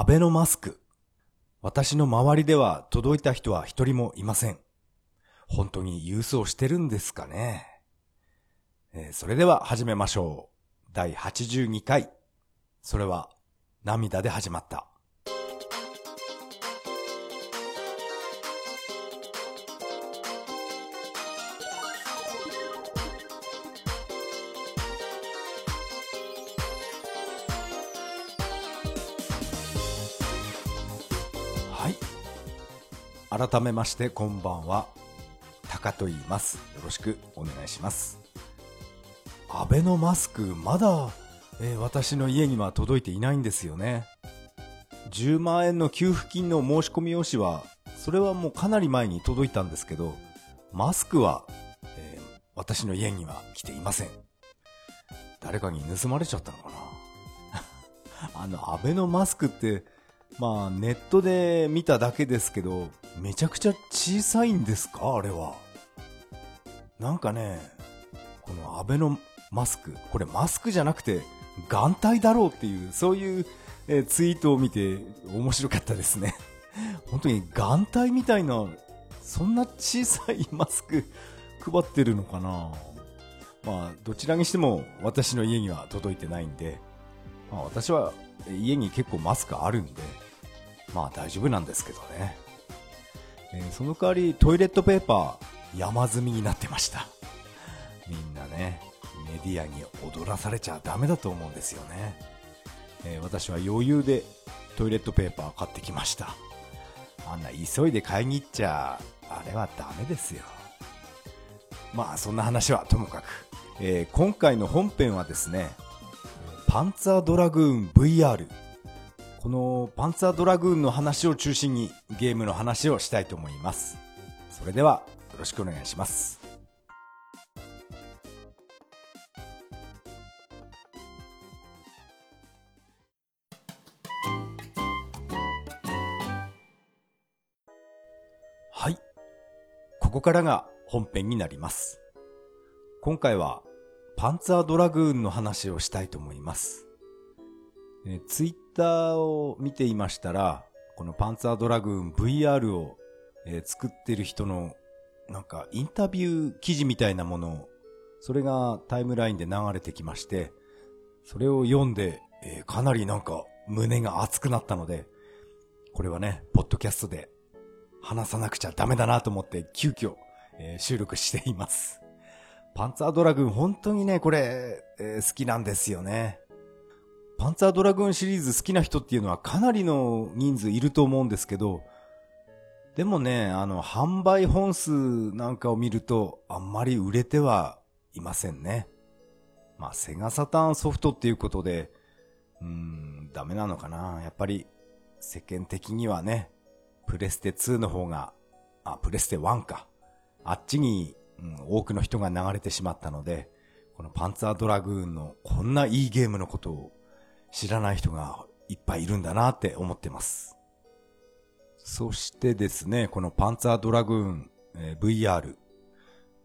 アベノマスク。私の周りでは届いた人は一人もいません。本当に郵送してるんですかね？えー、それでは始めましょう。第82回。それは涙で始まった。改めましてこんばんは。タカと言います。よろしくお願いします。アベノマスク、まだ、えー、私の家には届いていないんですよね。10万円の給付金の申し込み用紙は、それはもうかなり前に届いたんですけど、マスクは、えー、私の家には来ていません。誰かに盗まれちゃったのかな？あの、アベノマスクって、まあ、ネットで見ただけですけど、めちゃくちゃ小さいんですか？あれは。なんかね、このアベノマスク、これマスクじゃなくて眼帯だろうっていう、そういう、えツイートを見て面白かったですね。本当に眼帯みたいな、そんな小さいマスク配ってるのかな？まあ、どちらにしても私の家には届いてないんで、まあ私は家に結構マスクあるんで、まあ大丈夫なんですけどね。えー、その代わりトイレットペーパー山積みになってました。みんなね、メディアに踊らされちゃダメだと思うんですよね。えー、私は余裕でトイレットペーパー買ってきました。あんな急いで買いに行っちゃ、あれはダメですよ。まあそんな話はともかく、えー、今回の本編はですね、パンツァードラグーン VR このパンツァードラグーンの話を中心にゲームの話をしたいと思います。それではよろしくお願いします。はい。ここからが本編になります。今回はパンツァードラグーンの話をしたいと思います。えツイッターを見ていましたら、このパンツァードラグーン VR を、えー、作ってる人のなんかインタビュー記事みたいなものを、それがタイムラインで流れてきまして、それを読んで、えー、かなりなんか胸が熱くなったので、これはね、ポッドキャストで話さなくちゃダメだなと思って急遽、えー、収録しています。パンツァードラグーン本当にね、これ、えー、好きなんですよね。パンツァードラグーンシリーズ好きな人っていうのはかなりの人数いると思うんですけど、でもね、あの、販売本数なんかを見ると、あんまり売れてはいませんね。まあ、セガサターンソフトっていうことで、うーん、ダメなのかな。やっぱり、世間的にはね、プレステ2の方が、あ、プレステ1か。あっちに、うん、多くの人が流れてしまったので、このパンツァードラグーンのこんないいゲームのことを知らない人がいっぱいいるんだなって思ってます。そしてですね、このパンツァードラグーン、えー、VR。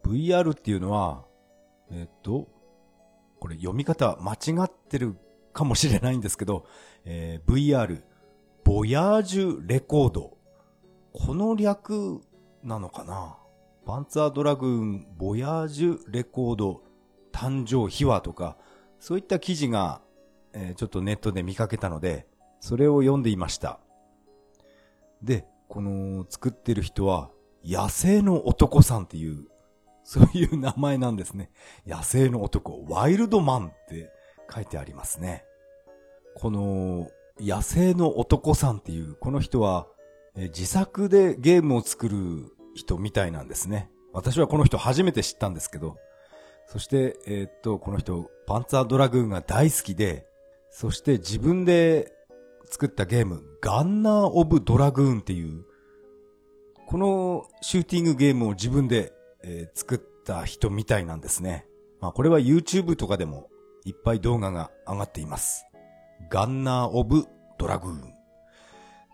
VR っていうのは、えっ、と、これ読み方間違ってるかもしれないんですけど、えー、VR、ボヤージュレコード。この略なのかな？パンツァードラグーン、ボヤージュレコード、誕生秘話とか、そういった記事がえー、ちょっとネットで見かけたので、それを読んでいました。で、この作ってる人は、野生の男さんっていう、そういう名前なんですね。野生の男、ワイルドマンって書いてありますね。この、野生の男さんっていう、この人は、え自作でゲームを作る人みたいなんですね。私はこの人初めて知ったんですけど、そして、えー、っと、この人、パンツァードラグーンが大好きで、そして自分で作ったゲーム、ガンナー・オブ・ドラグーンっていう、このシューティングゲームを自分で、えー、作った人みたいなんですね。まあこれは YouTube とかでもいっぱい動画が上がっています。ガンナー・オブ・ドラグーン。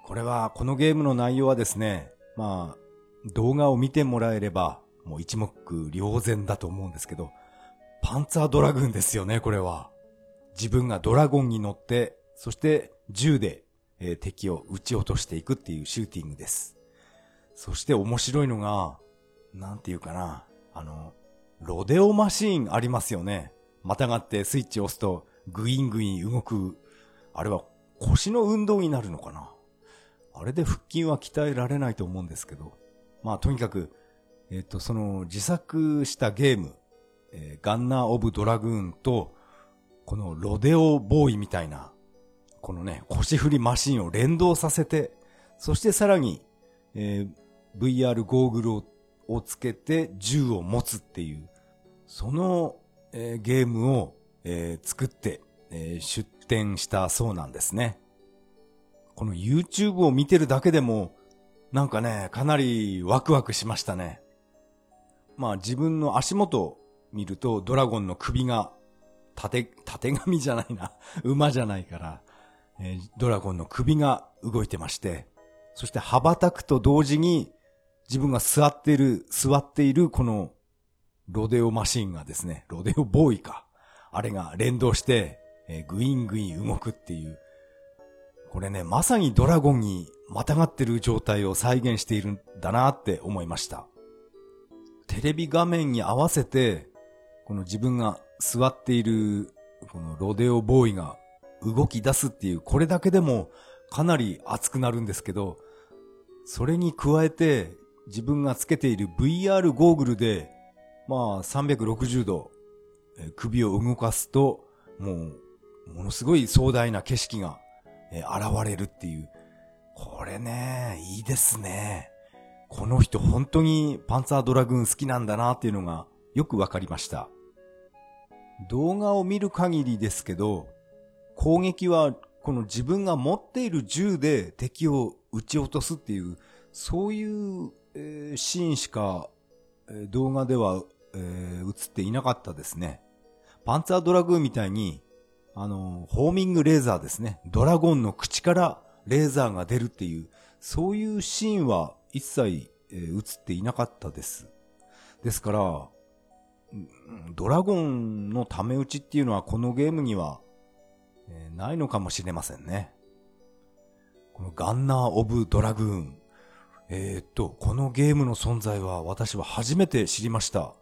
これは、このゲームの内容はですね、まあ、動画を見てもらえれば、もう一目瞭然だと思うんですけど、パンツァードラグーンですよね、これは。自分がドラゴンに乗って、そして銃で、えー、敵を撃ち落としていくっていうシューティングです。そして面白いのが、なんていうかな、あの、ロデオマシーンありますよね。またがってスイッチを押すとグイングイン動く。あれは腰の運動になるのかなあれで腹筋は鍛えられないと思うんですけど。まあとにかく、えっ、ー、と、その自作したゲーム、えー、ガンナー・オブ・ドラグーンと、このロデオボーイみたいな、このね、腰振りマシンを連動させて、そしてさらに、えー、VR ゴーグルををつけて銃を持つっていう、その、えー、ゲームを、えー、作って、えー、出展したそうなんですね。この YouTube を見てるだけでも、なんかね、かなりワクワクしましたね。まあ自分の足元を見るとドラゴンの首が縦、縦紙じゃないな。馬じゃないから、えー、ドラゴンの首が動いてまして、そして羽ばたくと同時に自分が座っている、座っているこのロデオマシンがですね、ロデオボーイか。あれが連動して、えー、グイングイン動くっていう。これね、まさにドラゴンにまたがってる状態を再現しているんだなって思いました。テレビ画面に合わせて、この自分が座っている、このロデオボーイが動き出すっていう、これだけでもかなり熱くなるんですけど、それに加えて、自分がつけている VR ゴーグルで、まあ360度、首を動かすと、もう、ものすごい壮大な景色が、現れるっていう。これね、いいですね。この人本当にパンツァードラグーン好きなんだなっていうのがよくわかりました。動画を見る限りですけど、攻撃はこの自分が持っている銃で敵を撃ち落とすっていう、そういうえー、シーンしか、えー、動画では、えー、映っていなかったですね。パンツァードラグーンみたいに、あの、ホーミングレーザーですね。ドラゴンの口からレーザーが出るっていう、そういうシーンは一切、えー、映っていなかったです。ですから、ドラゴンのため打ちっていうのはこのゲームには、えー、ないのかもしれませんね。このガンナー・オブ・ドラグーン。えー、っと、このゲームの存在は私は初めて知りました。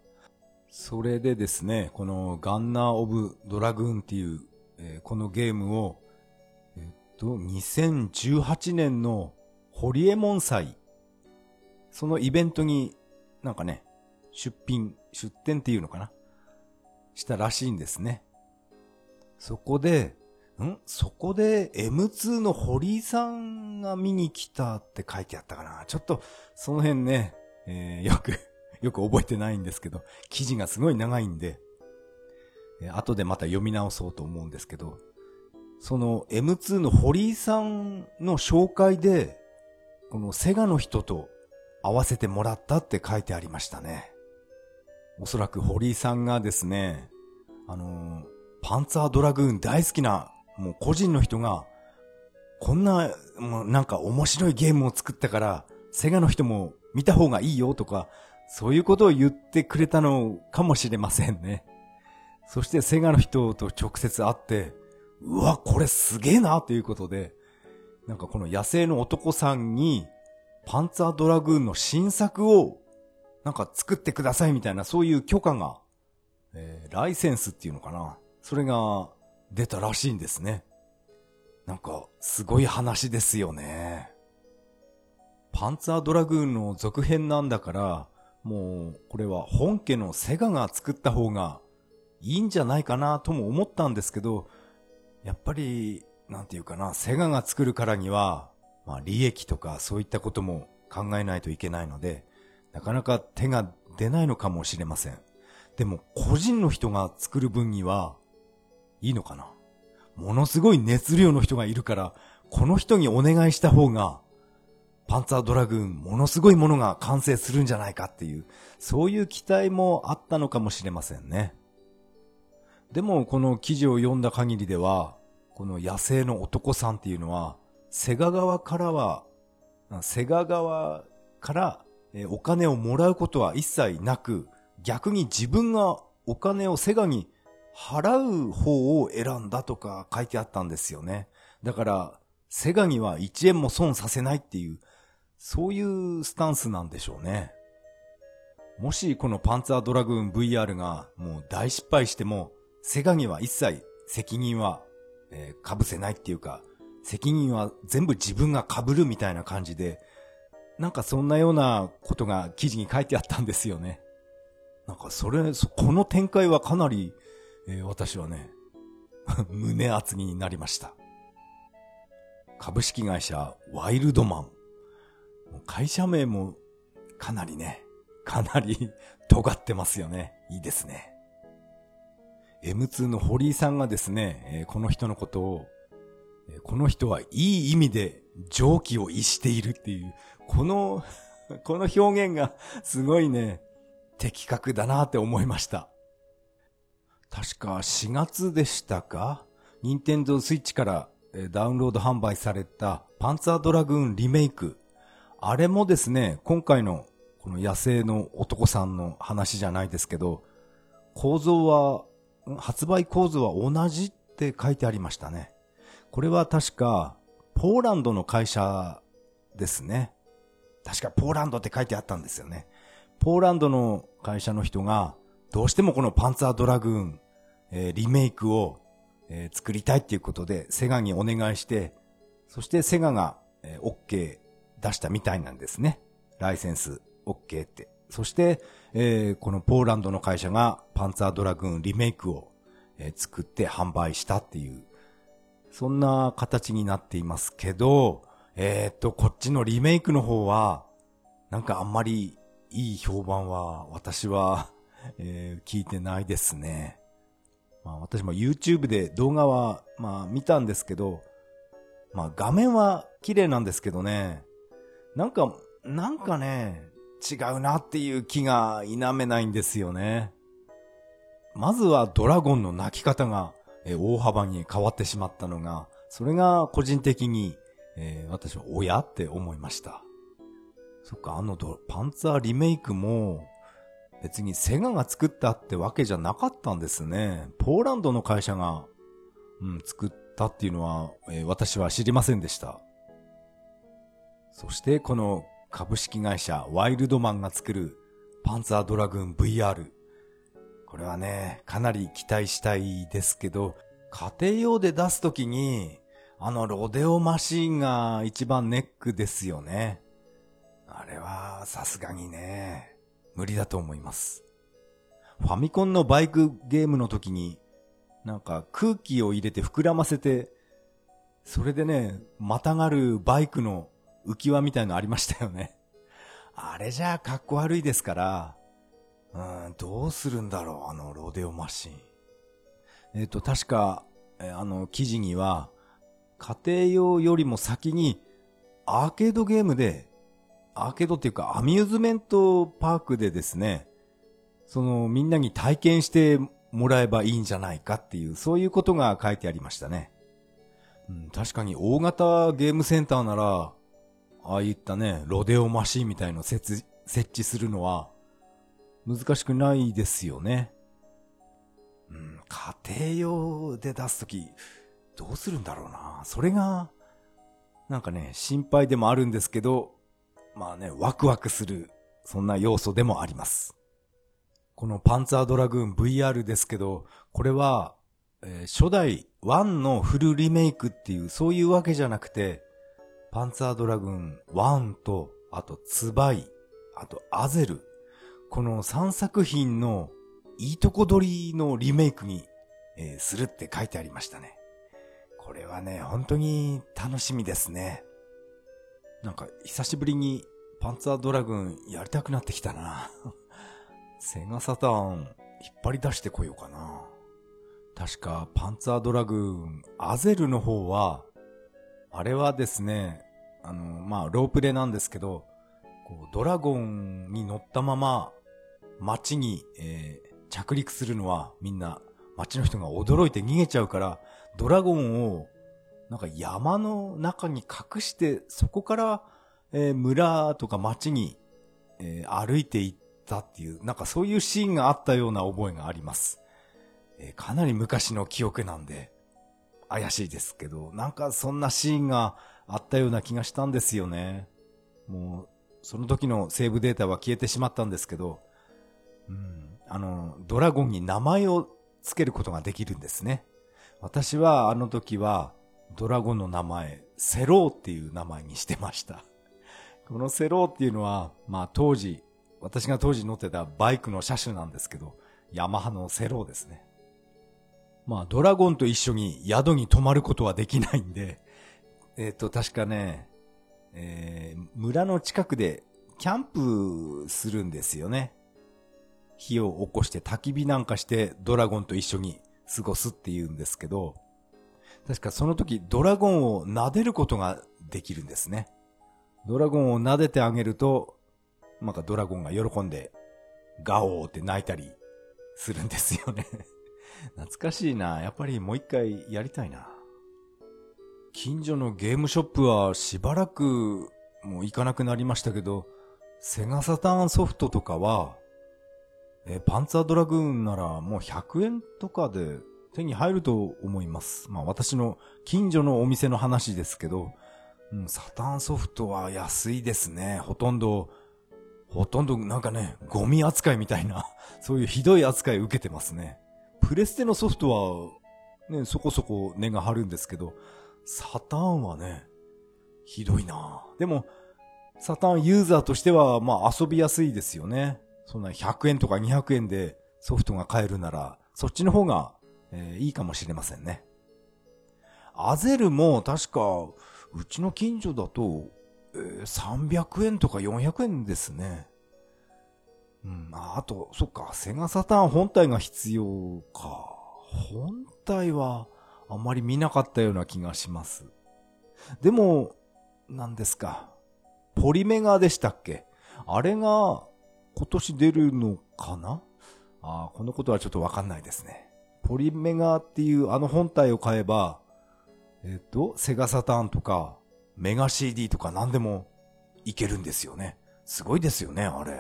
それでですね、このガンナー・オブ・ドラグーンっていう、えー、このゲームを、と、2018年のホリエモン祭、そのイベントになんかね、出品、出展っていうのかな？したらしいんですね。そこで、ん？そこで M2 の堀井さんが見に来たって書いてあったかな？ちょっとその辺ね、えー、よく よく覚えてないんですけど、記事がすごい長いんで、えー、後でまた読み直そうと思うんですけど、その M2 の堀井さんの紹介で、このセガの人と合わせてもらったって書いてありましたね。おそらく堀井さんがですね、あの、パンツァードラグーン大好きなもう個人の人が、こんな、もうなんか面白いゲームを作ったから、セガの人も見た方がいいよとか、そういうことを言ってくれたのかもしれませんね。そしてセガの人と直接会って、うわ、これすげえなということで、なんかこの野生の男さんに、パンツァードラグーンの新作を、なんか作ってくださいみたいな、そういう許可が、えー、ライセンスっていうのかな。それが出たらしいんですね。なんか、すごい話ですよね。パンツァードラグーンの続編なんだから、もう、これは本家のセガが作った方がいいんじゃないかなとも思ったんですけど、やっぱり、なんていうかな、セガが作るからには、まあ利益とかそういったことも考えないといけないので、なかなか手が出ないのかもしれません。でも個人の人が作る分には、いいのかなものすごい熱量の人がいるから、この人にお願いした方が、パンツァードラグーン、ものすごいものが完成するんじゃないかっていう、そういう期待もあったのかもしれませんね。でも、この記事を読んだ限りでは、この野生の男さんっていうのは、セガ側からは、セガ側からお金をもらうことは一切なく、逆に自分がお金をセガに払う方を選んだとか書いてあったんですよね。だから、セガには1円も損させないっていう、そういうスタンスなんでしょうね。もしこのパンツァードラグーン VR がもう大失敗しても、セガには一切責任は、えー、被せないっていうか、責任は全部自分が被るみたいな感じで、なんかそんなようなことが記事に書いてあったんですよね。なんかそれ、そこの展開はかなり、えー、私はね、胸厚になりました。株式会社ワイルドマン。会社名もかなりね、かなり 尖ってますよね。いいですね。M2 の堀井さんがですね、この人のことを、この人はいい意味で蒸気を逸しているっていう、この この表現がすごいね、的確だなって思いました。確か4月でしたか？任天堂スイッチからダウンロード販売されたパンツァードラグーンリメイク。あれもですね、今回のこの野生の男さんの話じゃないですけど、構造は、発売構造は同じって書いてありましたね。これは確か、ポーランドの会社ですね。確かポーランドって書いてあったんですよね。ポーランドの会社の人が、どうしてもこのパンツァードラグーン、えー、リメイクを、えー、作りたいっていうことで、セガにお願いして、そしてセガが、えー、OK 出したみたいなんですね。ライセンス OK って。そして、えー、このポーランドの会社がパンツァードラグーンリメイクを、えー、作って販売したっていう、そんな形になっていますけど、えー、っと、こっちのリメイクの方は、なんかあんまりいい評判は私は、えー、聞いてないですね。まあ私も YouTube で動画は、まあ見たんですけど、まあ画面は綺麗なんですけどね、なんか、なんかね、違うなっていう気が否めないんですよね。まずはドラゴンの鳴き方が、大幅に変わってしまったのが、それが個人的にえー、私は親って思いました。そっか、あのパンツァーリメイクも、別にセガが作ったってわけじゃなかったんですね。ポーランドの会社が、うん、作ったっていうのは、えー、私は知りませんでした。そしてこの株式会社ワイルドマンが作るパンツァードラグーン VR。これはね、かなり期待したいですけど、家庭用で出すときに、あのロデオマシンが一番ネックですよね。あれはさすがにね、無理だと思います。ファミコンのバイクゲームの時に、なんか空気を入れて膨らませて、それでね、またがるバイクの浮き輪みたいのありましたよね。あれじゃあかっこ悪いですから、うん、どうするんだろう、あのロデオマシン。えっ、と、確か、えあの、記事には、家庭用よりも先にアーケードゲームで、アーケードっていうかアミューズメントパークでですね、そのみんなに体験してもらえばいいんじゃないかっていう、そういうことが書いてありましたね。うん、確かに大型ゲームセンターなら、ああいったね、ロデオマシンみたいの設置するのは難しくないですよね。うん、家庭用で出すとき、どうするんだろうな。それが、なんかね、心配でもあるんですけど、まあね、ワクワクする、そんな要素でもあります。このパンツァードラグーン VR ですけど、これは、えー、初代1のフルリメイクっていう、そういうわけじゃなくて、パンツァードラグーン1と、あとツバイ、あとアゼル、この3作品のいいとこ取りのリメイクに、えー、するって書いてありましたね。これはね、本当に楽しみですね。なんか、久しぶりにパンツァードラグーンやりたくなってきたな。セガサターン引っ張り出してこようかな。確か、パンツァードラグーン、アゼルの方は、あれはですね、あの、まあ、ロープレなんですけど、こう、ドラゴンに乗ったまま、街に、えー、着陸するのはみんな、街の人が驚いて逃げちゃうから、ドラゴンを、なんか山の中に隠して、そこから、えー、村とか町に、えー、歩いていったっていう、なんかそういうシーンがあったような覚えがあります。えー、かなり昔の記憶なんで、怪しいですけど、なんかそんなシーンがあったような気がしたんですよね。もう、その時のセーブデータは消えてしまったんですけど、うん、あの、ドラゴンに名前を付けることができるんですね。私はあの時は、ドラゴンの名前、セローっていう名前にしてました。このセローっていうのは、まあ当時、私が当時乗ってたバイクの車種なんですけど、ヤマハのセローですね。まあドラゴンと一緒に宿に泊まることはできないんで、えっ、ー、と確かね、えー、村の近くでキャンプするんですよね。火を起こして焚き火なんかしてドラゴンと一緒に過ごすっていうんですけど、確かその時ドラゴンを撫でることができるんですね。ドラゴンを撫でてあげると、なんかドラゴンが喜んで、ガオーって泣いたりするんですよね 懐かしいな。やっぱりもう一回やりたいな。近所のゲームショップはしばらくもう行かなくなりましたけど、セガサターンソフトとかは、えパンツァードラグーンならもう100円とかで手に入ると思います。まあ私の近所のお店の話ですけど、うん、サターンソフトは安いですね。ほとんど、ほとんどなんかね、ゴミ扱いみたいな、そういうひどい扱い受けてますね。プレステのソフトは、ね、そこそこ値が張るんですけど、サターンはね、ひどいなでも、サターンユーザーとしては、まあ遊びやすいですよね。そんな100円とか200円でソフトが買えるなら、そっちの方がえー、いいかもしれませんね。アゼルも確か、うちの近所だと、えー、300円とか400円ですね。うん、あと、そっか、セガサターン本体が必要か。本体はあんまり見なかったような気がします。でも、何ですか？ポリメガでしたっけ？あれが今年出るのかな？ああ、このことはちょっとわかんないですね。ポリメガっていうあの本体を買えば、えっと、セガサターンとか、メガ CD とか何でもいけるんですよね。すごいですよね、あれ。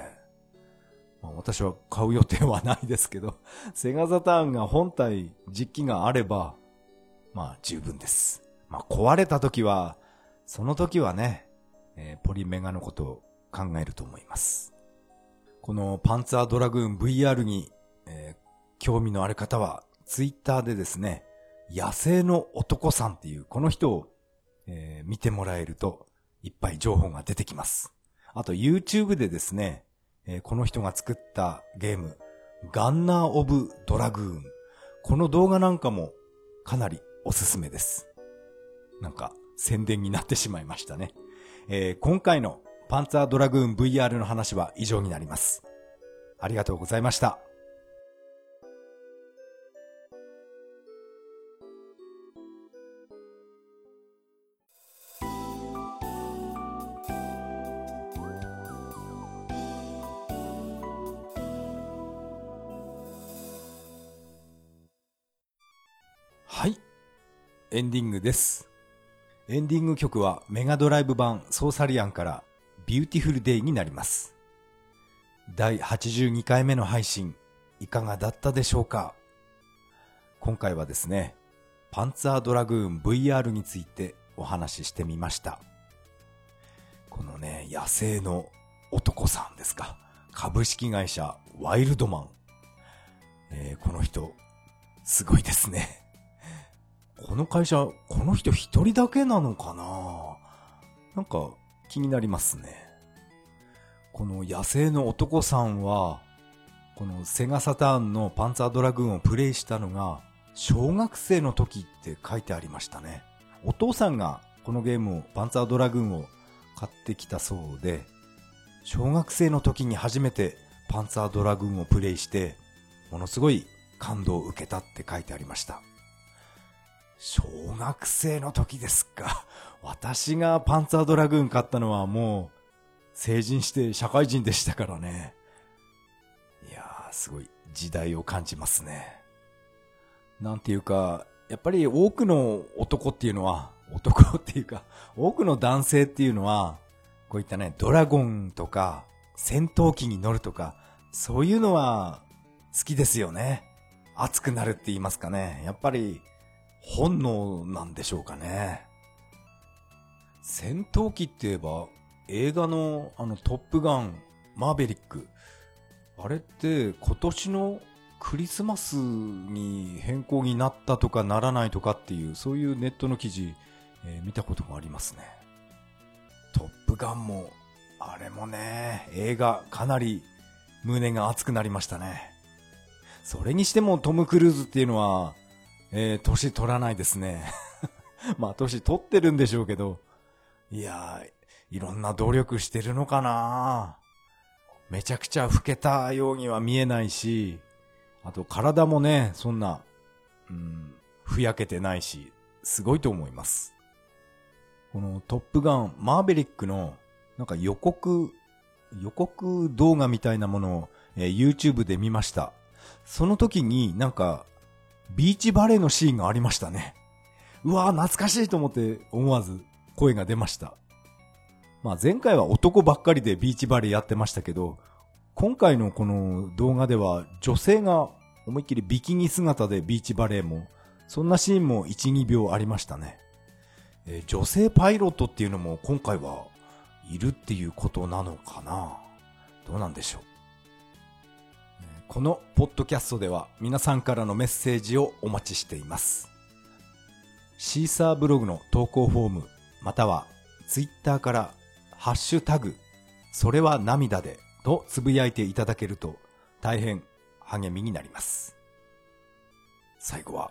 まあ、私は買う予定はないですけど、セガサターンが本体実機があれば、まあ十分です。まあ壊れた時は、その時はね、えー、ポリメガのことを考えると思います。このパンツァードラグーン VR に、えー、興味のある方はツイッターでですね、野生の男さんっていうこの人を、えー、見てもらえるといっぱい情報が出てきます。あと YouTube でですね、えー、この人が作ったゲーム、ガンナー・オブ・ドラグーン。この動画なんかもかなりおすすめです。なんか宣伝になってしまいましたね。えー、今回のパンツァードラグーン VR の話は以上になります。ありがとうございました。エンディングです。エンディング曲はメガドライブ版ソーサリアンから Beautiful Day になります。第82回目の配信いかがだったでしょうか？今回はですね、パンツァードラグーン VR についてお話ししてみました。このね、野生の男さんですか？株式会社ワイルドマン。えー、この人、すごいですね。この会社、この人一人だけなのかな？なんか気になりますね。この野生の男さんは、このセガサターンのパンツァードラグーンをプレイしたのが、小学生の時って書いてありましたね。お父さんがこのゲームを、パンツァードラグーンを買ってきたそうで、小学生の時に初めてパンツァードラグーンをプレイして、ものすごい感動を受けたって書いてありました。小学生の時ですか。私がパンツァードラグーン買ったのはもう成人して社会人でしたからね。いやー、すごい時代を感じますね。なんていうか、やっぱり多くの男っていうのは、男っていうか、多くの男性っていうのは、こういったね、ドラゴンとか、戦闘機に乗るとか、そういうのは好きですよね。熱くなるって言いますかね。やっぱり本能なんでしょうかね。戦闘機って言えば、映画のあのトップガン、マーベリック。あれって今年のクリスマスに変更になったとかならないとかっていう、そういうネットの記事、えー、見たことがありますね。トップガンも、あれもね、映画かなり胸が熱くなりましたね。それにしてもトム・クルーズっていうのは、えー、年取らないですね。まあ、年取ってるんでしょうけど、いやー、いろんな努力してるのかなめちゃくちゃ老けたようには見えないし、あと体もね、そんな、うん、ふやけてないし、すごいと思います。このトップガン、マーベリックの、なんか予告、予告動画みたいなものを、えー、YouTube で見ました。その時になんか、ビーチバレーのシーンがありましたね。うわー懐かしいと思って思わず声が出ました。まあ前回は男ばっかりでビーチバレーやってましたけど、今回のこの動画では女性が思いっきりビキニ姿でビーチバレーも、そんなシーンも1、2秒ありましたね。えー、女性パイロットっていうのも今回はいるっていうことなのかなどうなんでしょう。このポッドキャストでは皆さんからのメッセージをお待ちしています。シーサーブログの投稿フォームまたはツイッターからハッシュタグそれは涙でとつぶやいていただけると大変励みになります。最後は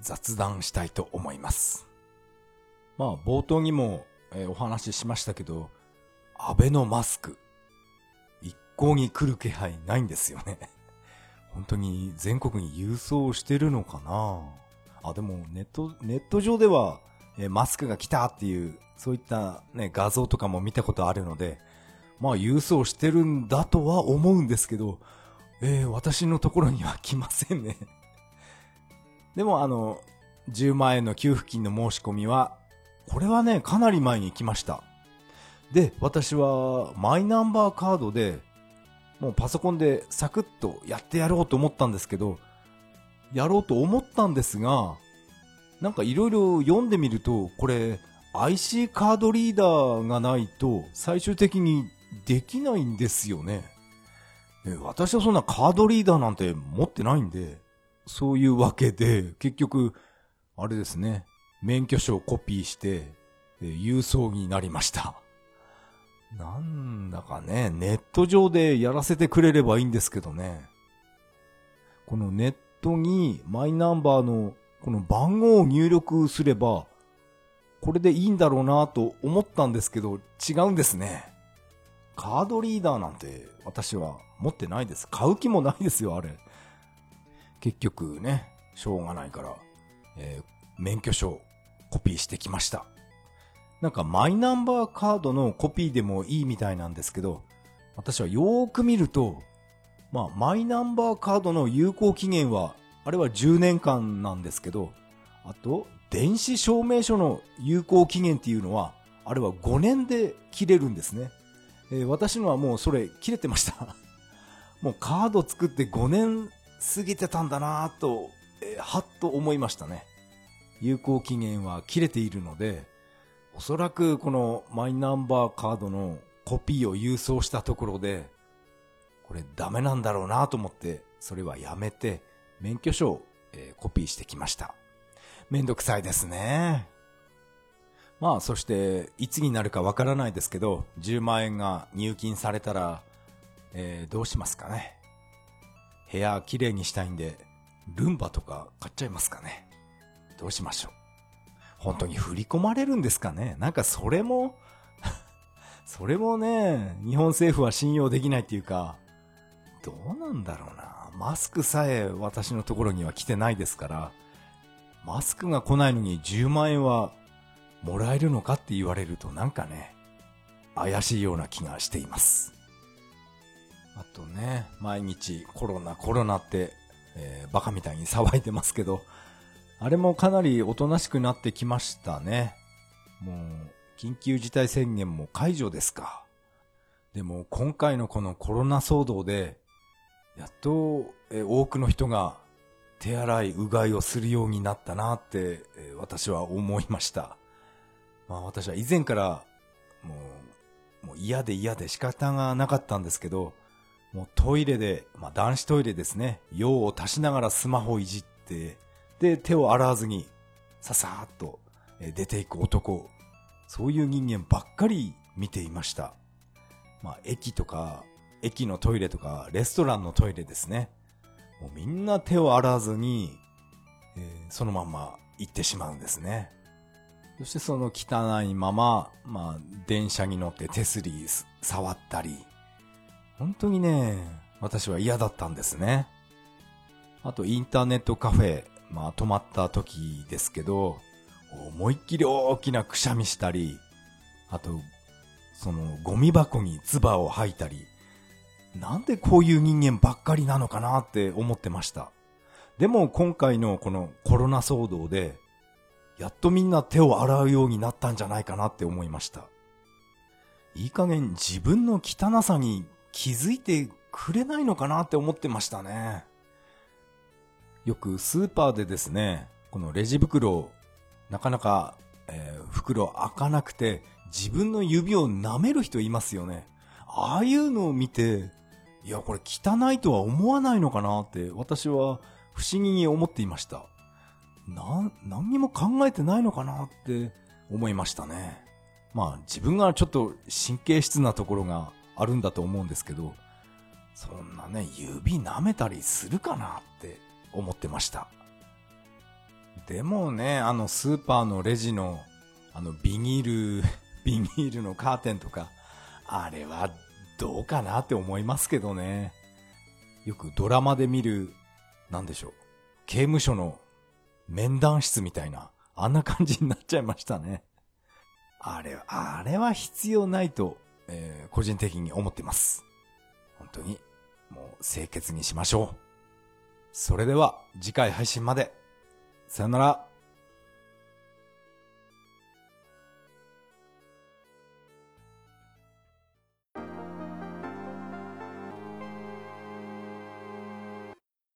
雑談したいと思います。まあ冒頭にも、え、お話ししましたけど、安倍のマスク、一向に来る気配ないんですよね。本当に全国に郵送してるのかな？あ、でもネット、ネット上では、え、マスクが来たっていう、そういったね、画像とかも見たことあるので、まあ郵送してるんだとは思うんですけど、えー、私のところには来ませんね でもあの、10万円の給付金の申し込みは、これはね、かなり前に来ました。で、私はマイナンバーカードで、もうパソコンでサクッとやってやろうと思ったんですけど、やろうと思ったんですが、なんかいろいろ読んでみると、これ IC カードリーダーがないと最終的にできないんですよね。私はそんなカードリーダーなんて持ってないんで、そういうわけで、結局、あれですね、免許証をコピーして、郵送になりました。なんだかね、ネット上でやらせてくれればいいんですけどね。このネットにマイナンバーのこの番号を入力すれば、これでいいんだろうなと思ったんですけど、違うんですね。カードリーダーなんて私は持ってないです。買う気もないですよ、あれ。結局ね、しょうがないから、えー、免許証コピーしてきました。なんかマイナンバーカードのコピーでもいいみたいなんですけど、私はよーく見ると、まあ、マイナンバーカードの有効期限は、あれは10年間なんですけど、あと、電子証明書の有効期限っていうのは、あれは5年で切れるんですね。えー、私のはもうそれ切れてました。もうカード作って5年過ぎてたんだなぁと、えー、はっと思いましたね。有効期限は切れているので、おそらくこのマイナンバーカードのコピーを郵送したところで、これダメなんだろうなと思って、それはやめて、免許証を、え、コピーしてきました。めんどくさいですね。まあ、そして、いつになるかわからないですけど、10万円が入金されたら、えー、どうしますかね。部屋きれいにしたいんで、ルンバとか買っちゃいますかね。どうしましょう。本当に振り込まれるんですかね？なんかそれも それもね、日本政府は信用できないっていうか、どうなんだろうな？マスクさえ私のところには来てないですから、マスクが来ないのに10万円はもらえるのかって言われるとなんかね、怪しいような気がしています。あとね、毎日コロナコロナって、えー、バカみたいに騒いでますけど、あれもかなりおとなしくなってきましたね。もう、緊急事態宣言も解除ですか。でも今回のこのコロナ騒動で、やっと、多くの人が手洗い、うがいをするようになったなって、私は思いました。まあ私は以前から、もう、もう嫌で嫌で仕方がなかったんですけど、もうトイレで、まあ男子トイレですね、用を足しながらスマホいじって、で、手を洗わずに、ささーっと出ていく男、そういう人間ばっかり見ていました。まあ駅とか、駅のトイレとか、レストランのトイレですね。もうみんな手を洗わずに、えーそのまんま行ってしまうんですね。そしてその汚いまま、まあ、電車に乗って手すり触ったり、本当にね、私は嫌だったんですね。あと、インターネットカフェ、まあ、泊まった時ですけど、思いっきり大きなくしゃみしたり、あと、その、ゴミ箱に唾を吐いたり、なんでこういう人間ばっかりなのかなって思ってました。でも今回のこのコロナ騒動で、やっとみんな手を洗うようになったんじゃないかなって思いました。いい加減自分の汚さに気づいてくれないのかなって思ってましたね。よくスーパーでですね、このレジ袋、なかなか、えー袋開かなくて自分の指を舐める人いますよね。ああいうのを見て、いや、これ汚いとは思わないのかなって私は不思議に思っていました。な、何にも考えてないのかなって思いましたね。まあ自分がちょっと神経質なところがあるんだと思うんですけど、そんなね、指舐めたりするかなって思ってました。でもね、あのスーパーのレジのあのビニール、ビニールのカーテンとか、あれはどうかなって思いますけどね。よくドラマで見る、なんでしょう。刑務所の面談室みたいな、あんな感じになっちゃいましたね。あれ、あれは必要ないと、えー個人的に思ってます。本当に、もう清潔にしましょう。それでは次回配信まで。さよなら。